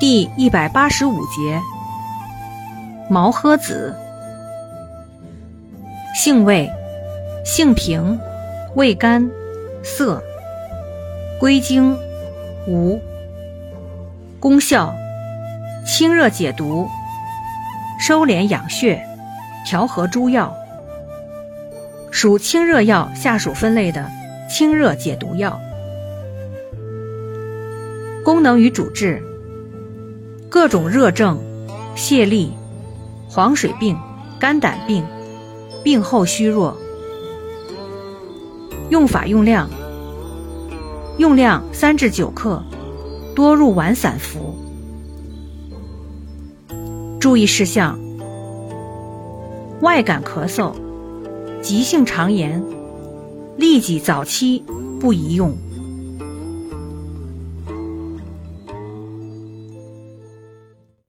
第一百八十五节，毛诃子，性味，性平，味甘，涩，归经，无。功效，清热解毒，收敛养血，调和诸药，属清热药下属分类的清热解毒药。功能与主治。各种热症、泄痢、黄水病、肝胆病、病后虚弱。用法用量：用量三至九克，多入丸散服。注意事项：外感咳嗽、急性肠炎，痢疾早期不宜用。